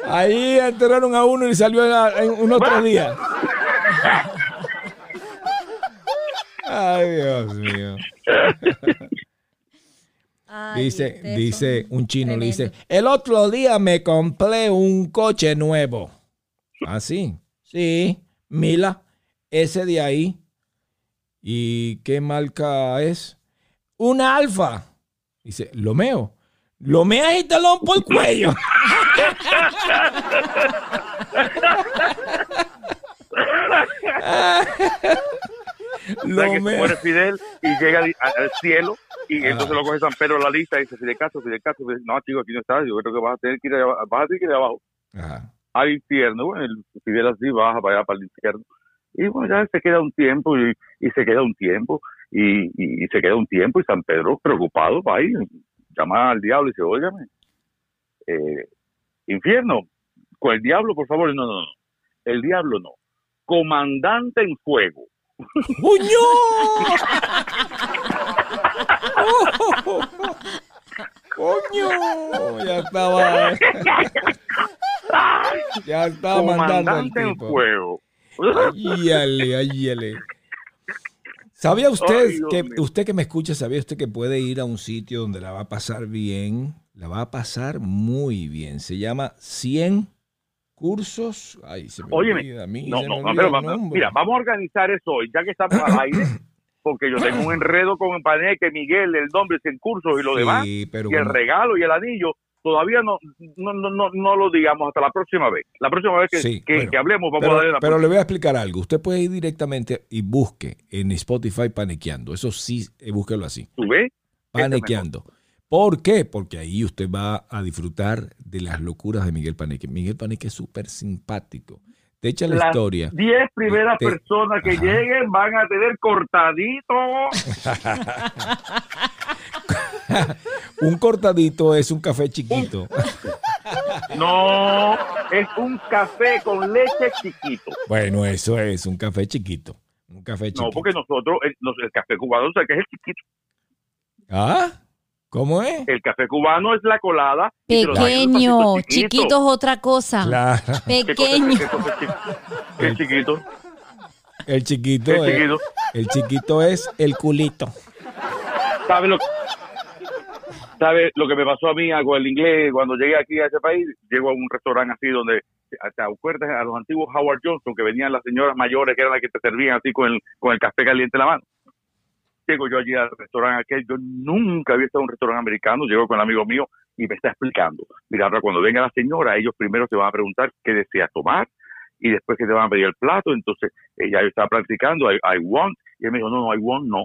Ahí enterraron a uno y salió en un otro día. *laughs* Ay, Dios mío. *laughs* dice, dice un chino, le dice, el otro día me compré un coche nuevo. ¿Ah, sí? Sí, Mila ese de ahí. ¿Y qué marca es? Una alfa. Dice, lo meo. Lo meas y te lo por el cuello. *laughs* *laughs* lo que muere Fidel y llega al cielo y entonces lo coge San Pedro en la lista y dice Fidel Castro, Fidel Castro, no chico aquí no está, yo creo que vas a tener que ir, vas a tener que ir abajo Ajá. al infierno, bueno, el Fidel así baja para allá para el infierno y bueno, ya se queda un tiempo y, se queda un tiempo y, se queda un tiempo y San Pedro preocupado va ahí, llama al diablo y dice, óigame, eh, infierno, con el diablo, por favor, no, no, no, el diablo no, comandante en fuego. ¡Uño! ¡Coño! Ya estaba. ya estaba mandando el tipo. fuego. Ayale, ayale. ¿Sabía usted que usted que me escucha, sabía usted que puede ir a un sitio donde la va a pasar bien? La va a pasar muy bien. Se llama 100 cursos. Ay, se me Óyeme, olvida a mí. no, se no, me olvida pero el mira, vamos a organizar eso hoy, ya que estamos al aire, *coughs* porque yo tengo un enredo con Paneque, Miguel, el nombre sin cursos y lo Sí, demás, pero y el como- regalo y el anillo. Todavía no, no, no, no, no lo digamos hasta la próxima vez. La próxima vez que, Sí, que, bueno, que hablemos vamos pero, a darle la pero le voy a explicar algo. Usted puede ir directamente y busque en Spotify Panequeando. Eso sí, eh, búsquelo así. ¿Tú ves? Panequeando. ¿Por qué? Porque ahí usted va a disfrutar de las locuras de Miguel Paneque. Miguel Paneque es súper simpático. Te echa la Las historia. 10 primeras Te- personas que Ajá. lleguen van a tener cortadito. *laughs* Un cortadito es un café chiquito. No, es un café con leche chiquito. Bueno, eso es un café chiquito. Un café chiquito. No, porque nosotros, el, nos- el café cubano, o sea, que es el chiquito. ¿Ah? ¿Cómo es? El café cubano es la colada. Pequeño, chiquito es otra cosa. Claro. ¿Qué cosa- Pequeño. qué cosa es chiquito? ¿Qué es chiquito? El chiquito, ¿Qué es es, chiquito? el chiquito es el culito. ¿Sabes lo, sabe lo que me pasó a mí con el inglés cuando llegué aquí a ese país? Llego a un restaurante así donde te acuerdas a los antiguos Howard Johnson que venían las señoras mayores que eran las que te servían así con el, con el café caliente en la mano. Llego yo allí al restaurante aquel, yo nunca había estado en un restaurante americano, llego con el amigo mío y me está explicando. Mira, ahora cuando venga la señora, ellos primero te van a preguntar qué deseas tomar y después que te van a pedir el plato. Entonces, ella yo estaba practicando, I, I want, y él me dijo, no, no, I want, no.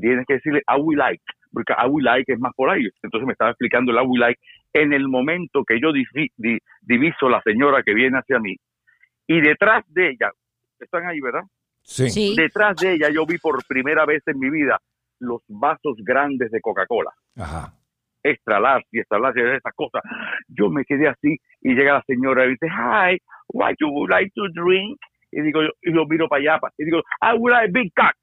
Tienes que decirle, I will like, porque I will like es más por ahí. Entonces me estaba explicando el I will like en el momento que yo divi- di- diviso la señora que viene hacia mí y detrás de ella, están ahí, ¿verdad? Sí. Sí. Detrás de ella yo vi por primera vez en mi vida los vasos grandes de Coca-Cola, Ajá. extra large y extra large, esas cosas. Yo me quedé así y llega la señora y dice, hi, what you would like to drink? Y digo, yo- y lo miro para allá y digo, I would like big cock.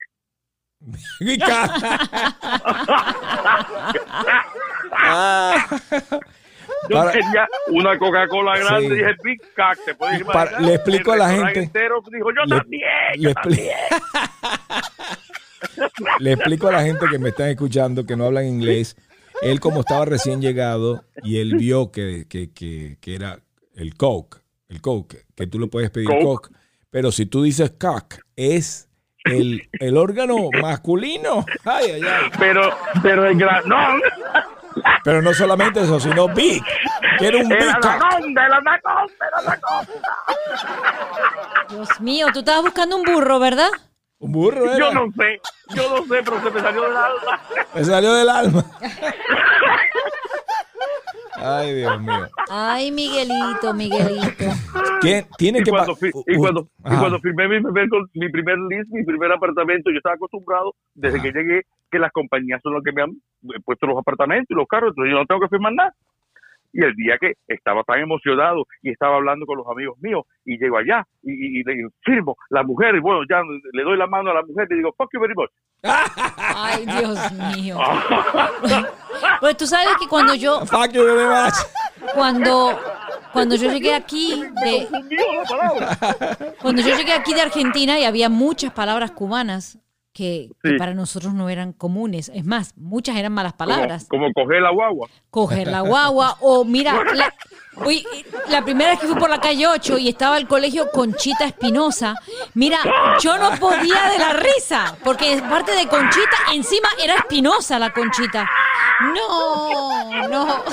*laughs* Y ca- *laughs* *laughs* Ah. Yo Para- quería una Coca-Cola grande Sí. y dije, big cock, ¿te puedes Para- imaginar? le explico El a la gente- entero dijo, yo le- también, yo también. *laughs* Le explico a la gente que me están escuchando que no hablan inglés. Él como estaba recién llegado y él vio que, que, que, que era el Coke, el Coke, que tú le puedes pedir Coke. Coke, pero si tú dices cock, es el, el órgano masculino. Ay, ay, ay. Pero, pero el gran, no, Pero no solamente eso, sino big. Quiere un el big cock. anaconda, el anaconda, el anaconda. Dios mío, tú estabas buscando un burro, ¿verdad? Un burro era. Yo no sé, yo no sé, pero se me salió del alma. Me salió del alma. *laughs* Ay, Dios mío. Ay, Miguelito, Miguelito. ¿Quién tiene Y que cuando, y, cuando, y cuando firmé mi primer, con- mi primer list, mi primer apartamento, yo estaba acostumbrado desde Ajá. que llegué que las compañías son las que me han puesto los apartamentos y los carros, entonces yo no tengo que firmar nada. Y el día que estaba tan emocionado y estaba hablando con los amigos míos y llego allá y, y- y le digo, firmo, la mujer, y bueno, ya le doy la mano a la mujer y le digo, fuck you very much. Ay, Dios mío. *laughs* Pues tú sabes que cuando yo, Fuck you very much. cuando, cuando yo llegué aquí de, Confundido la palabra. cuando yo llegué aquí de Argentina y había muchas palabras cubanas que, para nosotros no eran comunes. Es más, muchas eran malas palabras. Como, como coger la guagua. coger la guagua o mira, la, uy, la primera vez que fui por la calle 8 y estaba el colegio Conchita Espinosa, mira, yo no podía de la risa, porque parte de Conchita, encima era Espinosa la Conchita. No, no.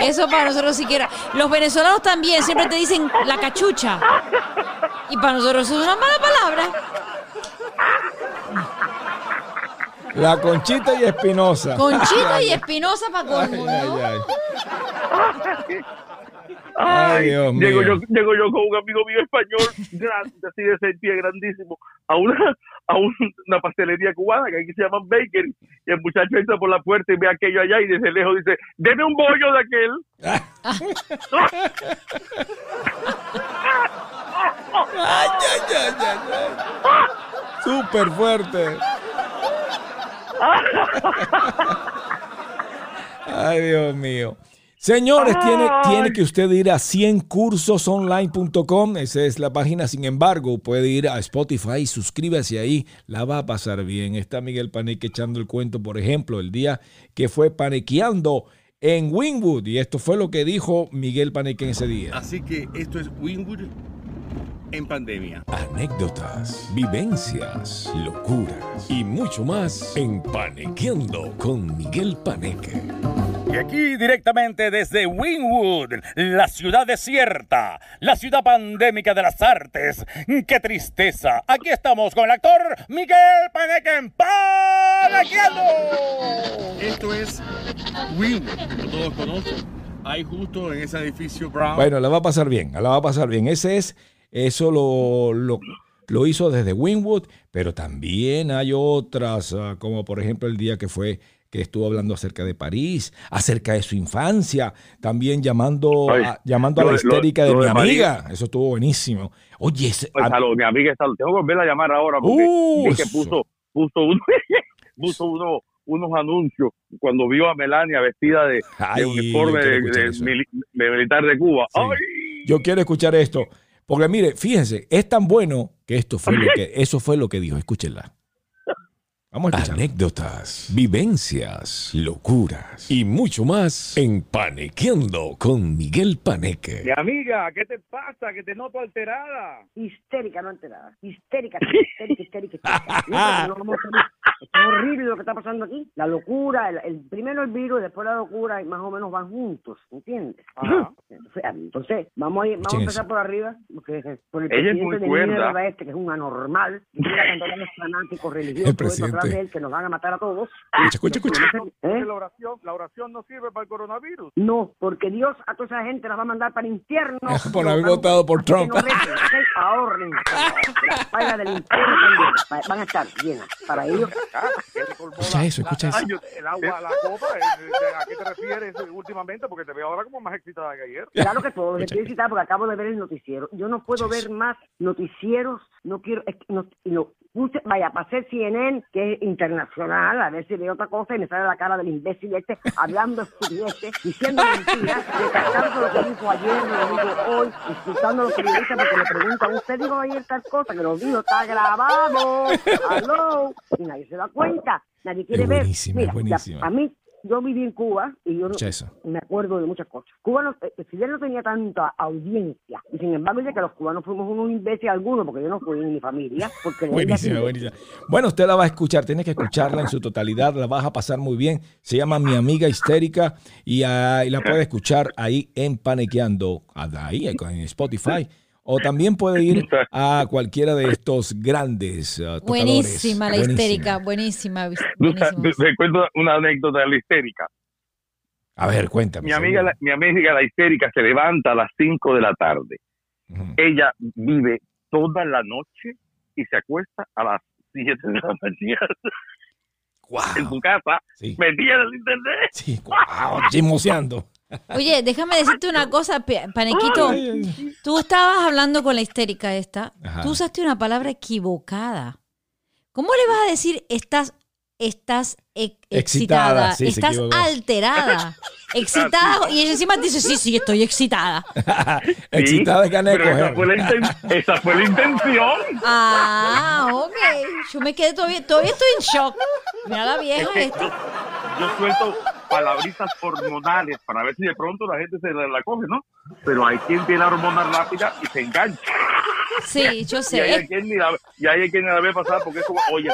Eso para nosotros siquiera. Los venezolanos también siempre te dicen la cachucha. Y para nosotros eso es una mala palabra. La Conchita y Espinosa. Conchita y Espinosa para Ay, colmo, ay, Dios llego mío. yo, llego yo con un amigo mío español, *laughs* grande, así de pie grandísimo, a una, a un- una pastelería cubana que aquí se llama Bakery. Y el muchacho entra por la puerta y ve aquello allá y desde lejos dice, deme un bollo de aquel. *laughs* Ay, ay, ay, ay, ay. Súper fuerte. *laughs* Ay, Dios mío. Señores, tiene, tiene que usted ir a 100cursosonline.com. Esa es la página. Sin embargo, puede ir a Spotify y suscríbase ahí. La va a pasar bien. Está Miguel Paneque echando el cuento, por ejemplo, el día que fue panequeando en Wingwood. Y esto fue lo que dijo Miguel Paneque en ese día. Así que esto es Wingwood en pandemia. Anécdotas, vivencias, locuras y mucho más en Panequeando con Miguel Paneque. Y aquí directamente desde Wynwood, la ciudad desierta, la ciudad pandémica de las artes. ¡Qué tristeza! Aquí estamos con el actor Miguel Paneque Panequeando. Esto es Wynwood, como todos conocen. Hay justo en ese edificio Brown. Bueno, la va a pasar bien, la va a pasar bien. Ese es, eso lo, lo, lo hizo desde Wynwood, pero también hay otras, ah, como por ejemplo el día que fue que estuvo hablando acerca de París, acerca de su infancia, también llamando, a, llamando a la lo- histérica de mi París. amiga. Eso estuvo buenísimo. Oye, ese- Pues, a- mi amiga está, tengo que volver a llamar ahora porque Uh, que puso, puso, uno, *laughs* puso uno, unos anuncios cuando vio a Melania vestida de, Ay, uniforme de, militar de Cuba. Sí. ¡Ay! yo quiero escuchar esto. Porque mire, fíjense, es tan bueno que esto fue lo que, eso fue lo que dijo. Escúchenla. Vamos a escuchar. Anécdotas, vivencias, locuras y mucho más en Panequeando con Miguel Paneque. Mi amiga, ¿qué te pasa? Que te noto alterada. histérica, no enterada. Histérica, histérica, histérica, histérica. *laughs* Es horrible lo que está pasando aquí. La locura, el, el- primero el virus y después la locura, y más o menos van juntos, ¿entiendes? Entonces, *laughs* entonces, vamos a, ir, vamos a empezar eso. por arriba, porque por el Ella es presidente muy de este, que es un anormal, y mira los fanáticos religiosos El todo esto atrás presidente. De él, que nos van a matar a todos. Escucha, escucha, escucha. ¿Eh? La oración, la oración no sirve para el coronavirus. No, porque Dios a toda esa gente la va a mandar para el infierno. *laughs* Por haber votado por así que Trump. no. Ahorren. Las pailas del infierno también va- van a estar llenas. Para ellos, Escucha eso, escucha eso. el agua, la copa, eh, ¿a qué te refieres últimamente? Porque te veo ahora como más excitada que ayer. claro que todo. Quiero citar porque acabo de ver el noticiero. Yo no puedo ver más noticieros. No quiero. es que no- puse, vaya, pasé CNN, que es internacional, a ver si veo otra cosa y me sale la cara del imbécil este hablando estupideces, diciendo mentiras, detestando lo que dijo ayer, lo que dijo hoy, insultando a los periodistas porque le preguntan, usted dijo ayer tal cosa, que lo dijo, está grabado, aló, y nadie se da cuenta, nadie quiere ver. Mira, ya, a mí, yo viví en Cuba y yo no, me acuerdo de muchas cosas. Cuba no, eh, Fidel no tenía tanta audiencia. Y sin embargo, ya que los cubanos fuimos unos imbéciles algunos, porque yo no fui en mi familia. Porque Buenísima, *laughs* buenísima. Bueno, usted la va a escuchar, tiene que escucharla en su totalidad, la vas a pasar muy bien. Se llama Mi Amiga Histérica y, ah, y la puede escuchar ahí en Panequeando, ahí en Spotify. O también puede ir a cualquiera de estos grandes tocadores. Buenísima la Buenísima. histérica, buenísima. Te, cuento una anécdota de la histérica. A ver, cuéntame. Mi amiga, la, mi amiga la histérica se levanta a las 5 de la tarde. Ella vive toda la noche y se acuesta a las 7 de la mañana en su casa, Sí, metida en el internet. sí, wow, chismoseando. Oye, déjame decirte una cosa, Panequito. Tú estabas hablando con la histérica esta. Ajá. Tú usaste una palabra equivocada. ¿Cómo le vas a decir estás, estás e- Excitada, excitada? sí, se estás alterada. *laughs* Excitada. Y ella encima dice, sí, sí, estoy excitada. *laughs* Excitada de ganas de pero esa fue, la inten- esa fue la intención. Ah, ok. Yo me quedé todavía, todavía estoy en shock. Mira la vieja Es que yo, yo suelto palabritas hormonales para ver si de pronto la gente se la, la coge, ¿no? Pero hay quien tiene la hormona rápida y se engancha. Sí, yo Y hay sé. quien ni la, y hay quien ni la ve pasar porque es como, oye,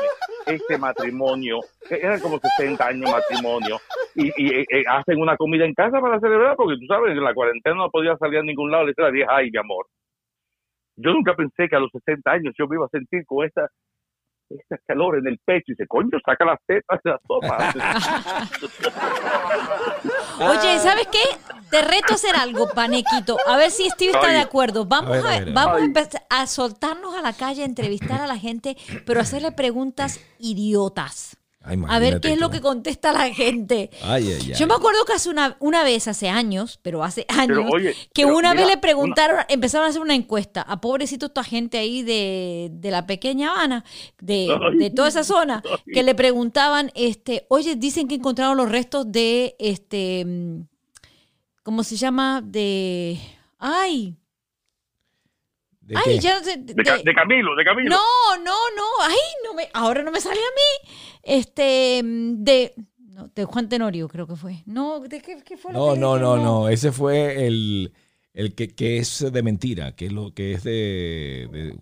este matrimonio, eran como 60 años matrimonio, y, eh, eh, hacen una comida en casa para celebrar, porque tú sabes, en la cuarentena no podía salir a ningún lado, le vieja, ay, mi amor. Yo nunca pensé que a los 60 años yo me iba a sentir con esta, esta calor en el pecho, y dice, coño, saca las tetas de la sopa. *laughs* Oye, ¿sabes qué? Te reto a hacer algo, Panequito. A ver si Steve está Ay. de acuerdo. Vamos A ver, a, a ver, a ver. vamos a empezar a soltarnos a la calle, a entrevistar a la gente, pero hacerle preguntas idiotas. Ay, A ver qué es lo que contesta la gente. Ay, ay, ay. Yo me acuerdo que hace una, una vez, hace años, pero hace años, Pero, oye, que pero una mira, vez le preguntaron, empezaron a hacer una encuesta a pobrecito esta gente ahí de, de la pequeña Habana, de, *laughs* de toda esa zona, que le preguntaban, este, oye, dicen que encontraron los restos de, este, mm, ¿cómo se llama? De, ay, ¿De ay, qué? ya no sé, de- De, Ca- de Camilo, de Camilo. no, no, no, ay, no me, ahora no me sale a mí, este, de, No, de Juan Tenorio creo que fue. No, ¿de qué, qué fue lo No, que no, dije? no, no. Ese fue el, el que, que es de mentira, que es lo que es de, de-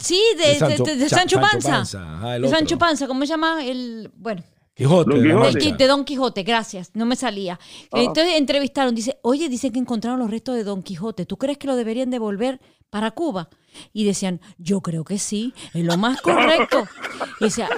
sí, de, Sancho- de- de Cha- Sancho Sancho Panza. Panza, ajá, el de otro. Sancho Panza, ¿cómo se llama? El, bueno, Quijote. Don de Don Quijote, gracias, no me salía. Ah. Entonces entrevistaron, dice, oye, dicen que encontraron los restos de Don Quijote, ¿tú crees que lo deberían devolver para Cuba? Y decían, yo creo que sí, es lo más correcto. Y decía,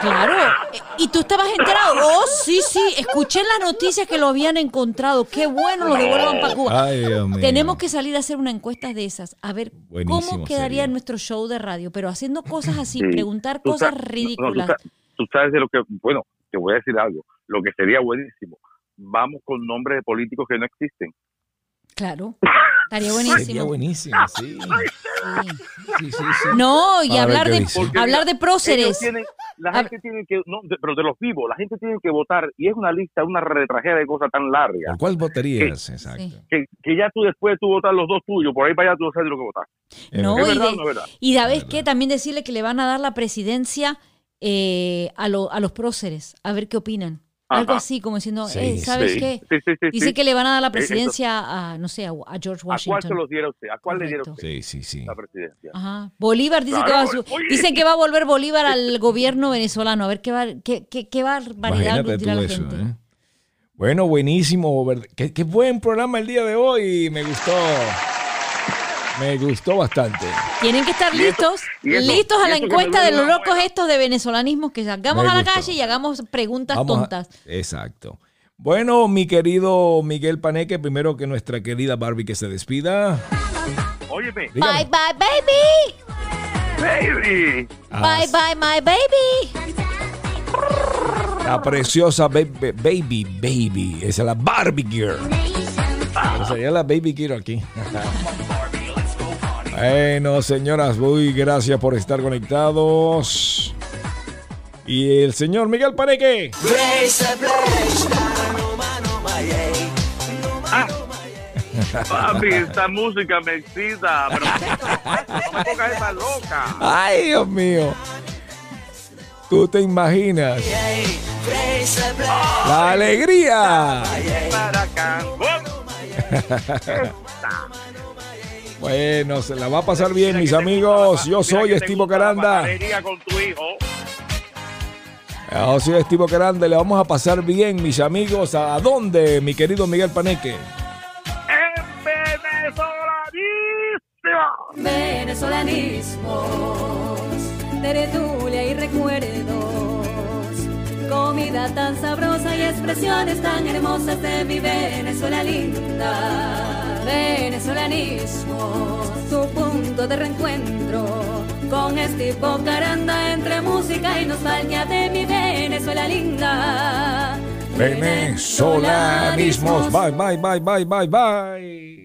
claro, eh, y tú estabas enterado, oh, sí, sí, escuché en las noticias que lo habían encontrado, qué bueno, lo devuelvan para Cuba. Ay. Tenemos que salir a hacer una encuesta de esas, a ver Buenísimo cómo quedaría sería. nuestro show de radio, pero haciendo cosas así, Sí. preguntar cosas sa- no, tú ridículas. tú sabes de lo que, bueno, te voy a decir algo, lo que sería buenísimo. Vamos con nombres de políticos que no existen. Claro, *laughs* estaría Sería buenísimo. buenísimo, sí. *laughs* Sí. Sí, sí, sí. No, y hablar de, hablar de próceres. tienen- la gente tiene que, no, de- pero de los vivos, la gente tiene que votar y es una lista, una retrageda de cosas tan larga ¿Por cuál votarías? Exacto. Sí. que, que ya tú después de tú votar los dos tuyos, por ahí para allá tú sabes lo que votar. No, ¿Es y, verdad de- no es verdad? y sabes qué, también decirle que le van a dar la presidencia eh, a, lo- a los próceres, a ver qué opinan. Algo así, como diciendo, Sí, eh, ¿sabes sí. qué? Sí, sí, sí, Dice sí. que le van a dar la eso- presidencia a, no sé, a, a George ¿A cuál se Washington. los diera usted? ¿A cuál le diera usted Sí, sí, sí. la presidencia? Ajá. Bolívar dice Claro, que va a su- dicen que va a volver Bolívar al *laughs* gobierno venezolano. A ver qué, va, qué, qué, qué barbaridad dirá la eso, gente. ¿eh? Bueno, buenísimo. Qué, qué buen programa el día de hoy. Me gustó. Me gustó bastante. Tienen que estar Y eso- listos, y eso- listos a la encuesta de los locos estos de venezolanismo, que salgamos Me a la gustó. calle y hagamos preguntas Vamos a- tontas. exacto. Bueno, mi querido Miguel Paneque, primero que nuestra querida Barbie que se despida. Óyeme, Dígame. Bye bye baby, baby. Ah, bye bye my baby. La preciosa baby, baby, baby. Esa es la Barbie Girl. Pero sería la Baby Girl aquí. *laughs* bueno, señoras, muy gracias por estar conectados. Y el señor Miguel Paneque. Papi, esta música me excita, pero no me pongas esa loca. Ay, Dios mío. Tú te imaginas. La alegría. Para. *laughs* Bueno, se la va a pasar bien, mis amigos. Yo soy Estivo Caranda. con tu hijo. Yo soy Estivo Caranda. Le vamos a pasar bien, mis amigos. ¿A dónde, mi querido Miguel Paneque? En venezolanísimo. venezolanismos, tertulia y recuerdos, comida tan sabrosa y expresiones tan hermosas de mi Venezuela linda. Venezolanismos, tu punto de reencuentro con este Caranda entre música y nostalgia de mi Venezuela linda. Venezolanismos. Bye, bye, bye, bye, bye, bye.